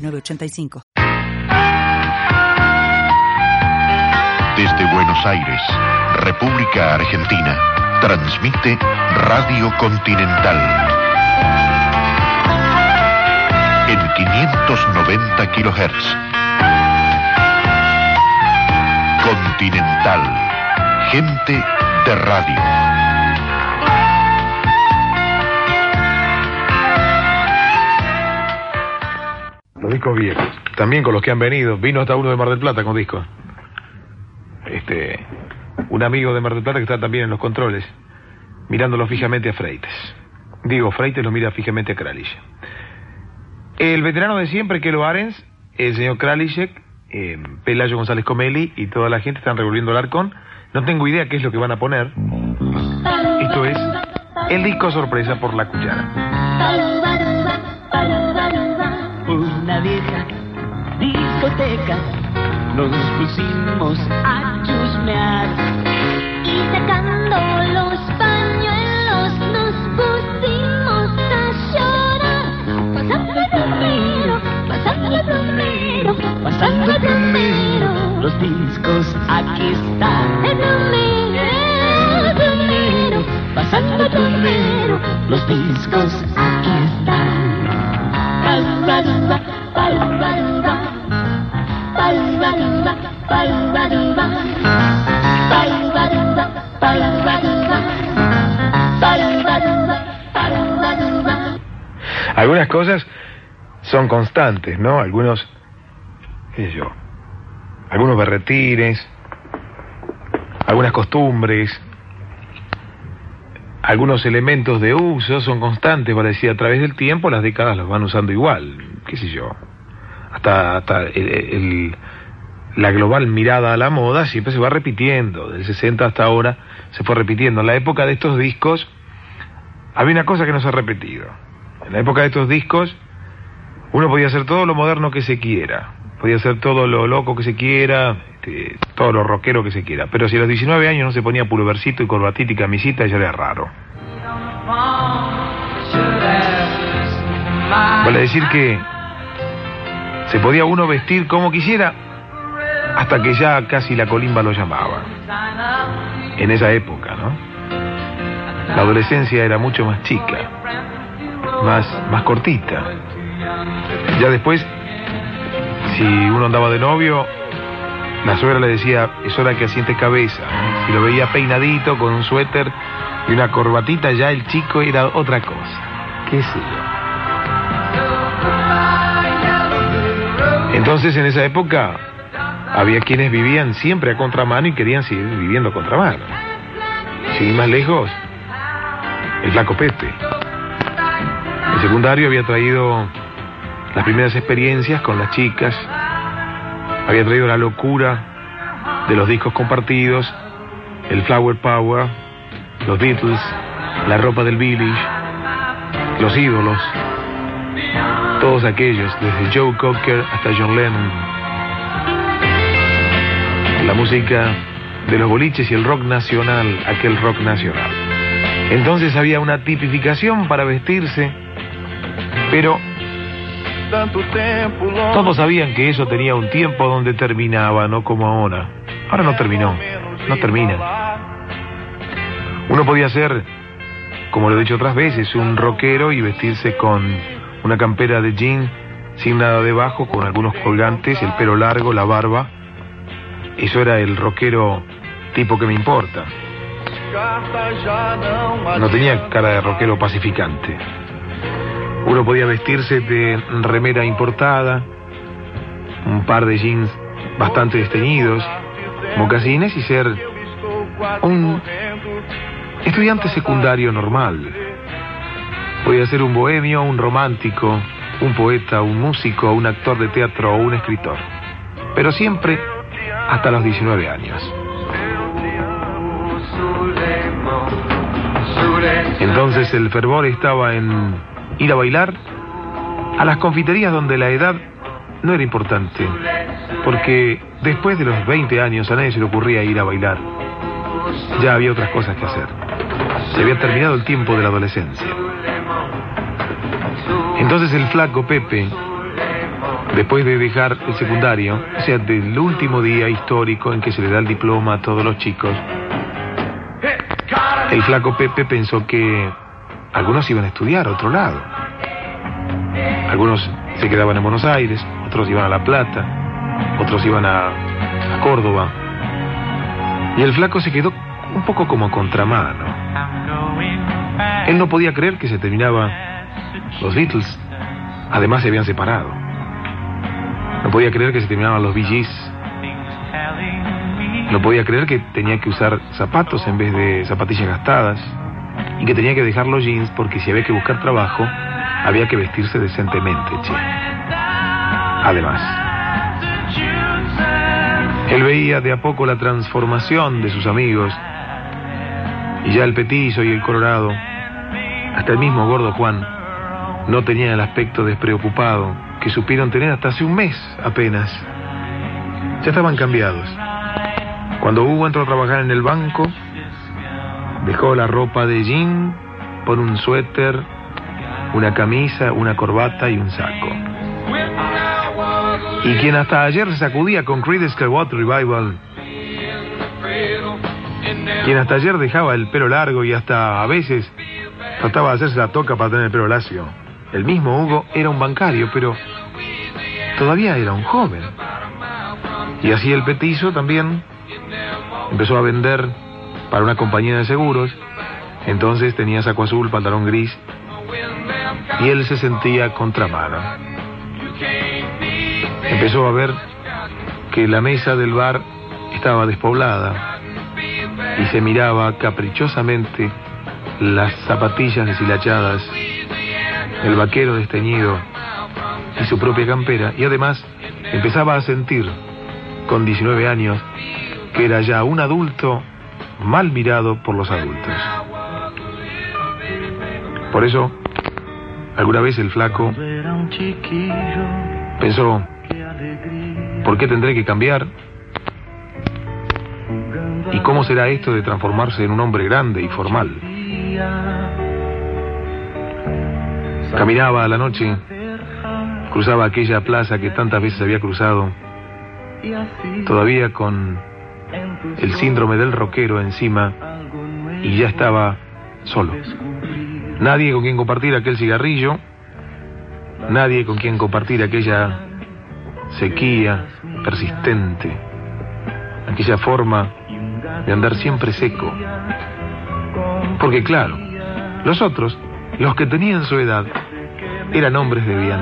906985. Desde Buenos Aires, República Argentina, transmite Radio Continental. En 590 kilohertz. Continental. Gente de radio. Los discos viejos. También con los que han venido. Vino hasta uno de Mar del Plata con discos. Este. Un amigo de Mar del Plata que está también en los controles. Mirándolo fijamente a Freites. Digo, Freites lo mira fijamente a Kralic. El veterano de siempre, Kelo Arens, el señor Kralic, eh, Pelayo González Comelli y toda la gente están revolviendo el arcón. No tengo idea qué es lo que van a poner. Esto es el disco sorpresa por la cuchara. Discoteca nos pusimos a chusmear Y sacando los pañuelos nos pusimos a llorar. Pasando el plomero, pasando el plomero, pasando el plomero. Los discos aquí están. El el Pasando el. Los discos Algunas cosas son constantes, ¿no? Algunos, qué sé yo, algunos berretines, algunas costumbres, algunos elementos de uso son constantes, parecía a través del tiempo, las décadas los van usando igual, qué sé yo. Hasta, hasta el- el- la global mirada a la moda siempre se va repitiendo, del 60 hasta ahora se fue repitiendo. En la época de estos discos había una cosa que no se ha repetido. En la época de estos discos uno podía hacer todo lo moderno que se quiera, podía hacer todo lo loco que se quiera, este, todo lo rockero que se quiera, pero si a los 19 años no se ponía pulovercito y corbatita y camisita ya era raro. Vale decir que se podía uno vestir como quisiera hasta que ya casi la colimba lo llamaba. En esa época, ¿no? La adolescencia era mucho más chica, más, más cortita. Ya después, si uno andaba de novio, la suegra le decía, es hora que asientes cabeza. Si lo veía peinadito, con un suéter y una corbatita, ya el chico era otra cosa. ¿Qué sé yo? Entonces, en esa época, había quienes vivían siempre a contramano y querían seguir viviendo a contramano. Sin más lejos, el flaco Pepe. Secundario había traído las primeras experiencias con las chicas, había traído la locura de los discos compartidos, el Flower Power, los Beatles, la ropa del Village, los ídolos, todos aquellos, desde Joe Cocker hasta John Lennon. La música de los boliches y el rock nacional, aquel rock nacional. Entonces había una tipificación para vestirse, pero todos sabían que eso tenía un tiempo donde terminaba, no como ahora. Ahora no terminó, no termina. Uno podía ser, como lo he dicho otras veces, un rockero y vestirse con una campera de jean sin nada debajo, con algunos colgantes, el pelo largo, la barba. Eso era el rockero tipo que me importa. No tenía cara de rockero pacificante. Uno podía vestirse de remera importada, un par de jeans bastante desteñidos, mocasines y ser un estudiante secundario normal. Podía ser un bohemio, un romántico, un poeta, un músico, un actor de teatro o un escritor. Pero siempre hasta los 19 años. Entonces el fervor estaba en ir a bailar a las confiterías donde la edad no era importante, porque después de los 20 años a nadie se le ocurría ir a bailar. Ya había otras cosas que hacer. Se había terminado el tiempo de la adolescencia. Entonces el flaco Pepe, después de dejar el secundario, o sea, del último día histórico en que se le da el diploma a todos los chicos, el flaco Pepe pensó que algunos iban a estudiar a otro lado. Algunos se quedaban en Buenos Aires, otros iban a La Plata, otros iban a, Córdoba. Y el flaco se quedó un poco como contramano. Él no podía creer que se terminaba los Beatles. Además se habían separado. No podía creer que se terminaban los Bee. No podía creer que tenía que usar zapatos en vez de zapatillas gastadas. Y que tenía que dejar los jeans porque si había que buscar trabajo, había que vestirse decentemente. Además, él veía de a poco la transformación de sus amigos. Y ya el petizo y el colorado, hasta el mismo gordo Juan, no tenían el aspecto despreocupado que supieron tener hasta hace un mes apenas. Ya estaban cambiados. Cuando Hugo entró a trabajar en el banco, dejó la ropa de jean por un suéter, una camisa, una corbata y un saco. Y quien hasta ayer se sacudía con Creedence Clearwater Revival, quien hasta ayer dejaba el pelo largo y hasta a veces trataba de hacerse la toca para tener el pelo lacio. El mismo Hugo era un bancario, pero todavía era un joven. Y así el petizo también empezó a vender para una compañía de seguros. Entonces tenía saco azul, pantalón gris. Y él se sentía contramano. Empezó a ver que la mesa del bar estaba despoblada y se miraba caprichosamente las zapatillas deshilachadas, el vaquero desteñido y su propia campera. Y además empezaba a sentir, con 19 años, que era ya un adulto mal mirado por los adultos. Por eso, alguna vez el flaco pensó, ¿por qué tendré que cambiar? ¿Y cómo será esto de transformarse en un hombre grande y formal? Caminaba a la noche, cruzaba aquella plaza que tantas veces había cruzado, todavía con el síndrome del rockero encima, y ya estaba solo. Nadie con quien compartir aquel cigarrillo, nadie con quien compartir aquella sequía persistente, aquella forma de andar siempre seco. Porque claro, los otros, los que tenían su edad, eran hombres de bien.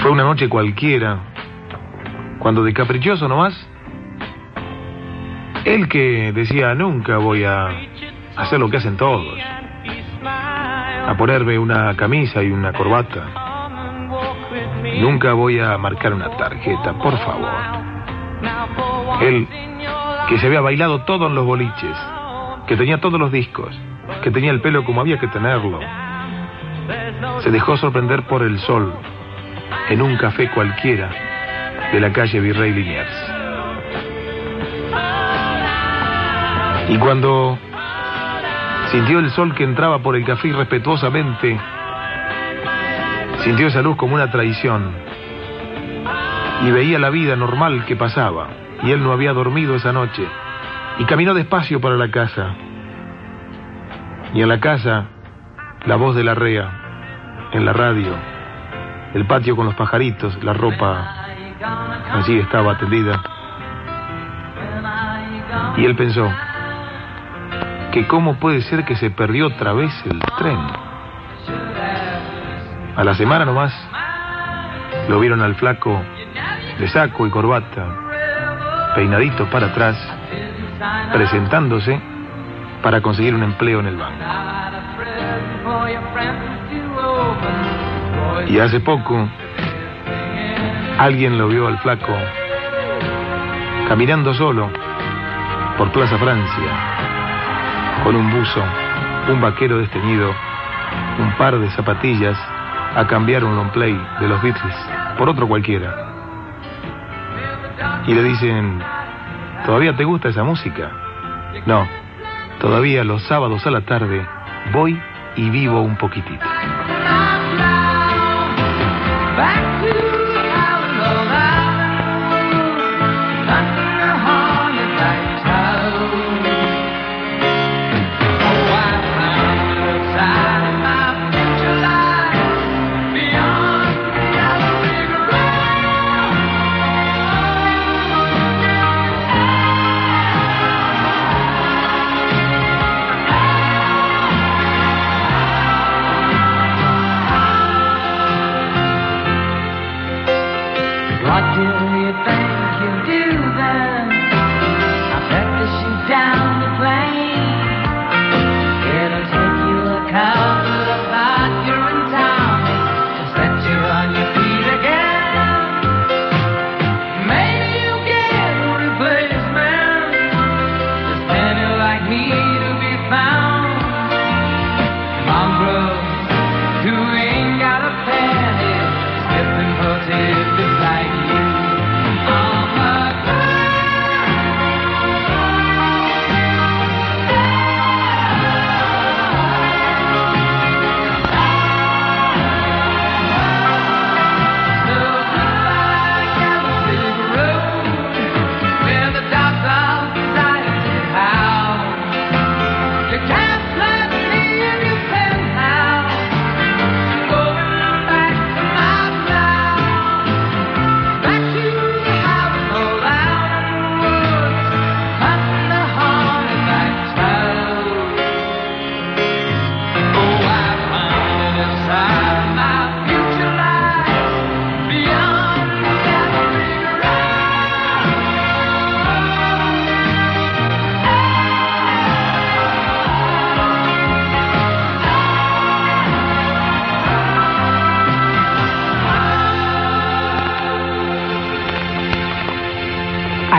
Fue una noche cualquiera, cuando de caprichoso nomás, él que decía nunca voy a hacer lo que hacen todos, a ponerme una camisa y una corbata, nunca voy a marcar una tarjeta, por favor. Él que se había bailado todo en los boliches, que tenía todos los discos, que tenía el pelo como había que tenerlo, se dejó sorprender por el sol en un café cualquiera de la calle Virrey Liniers. Y cuando sintió el sol que entraba por el café respetuosamente, sintió esa luz como una traición. Y veía la vida normal que pasaba. Y él no había dormido esa noche. Y caminó despacio para la casa. Y en la casa, la voz de la rea, en la radio, el patio con los pajaritos, la ropa allí estaba tendida. Y él pensó que cómo puede ser que se perdió otra vez el tren. A la semana nomás lo vieron al flaco de saco y corbata, peinadito para atrás, presentándose para conseguir un empleo en el banco. Y hace poco alguien lo vio al flaco caminando solo por Plaza Francia, con un buzo, un vaquero desteñido, un par de zapatillas, a cambiar un long play de los Beatles por otro cualquiera. Y le dicen, ¿todavía te gusta esa música? No, todavía los sábados a la tarde voy y vivo un poquitito.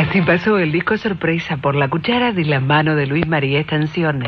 Así pasó el disco sorpresa por la cuchara de la mano de Luis María Estancione.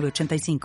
906985.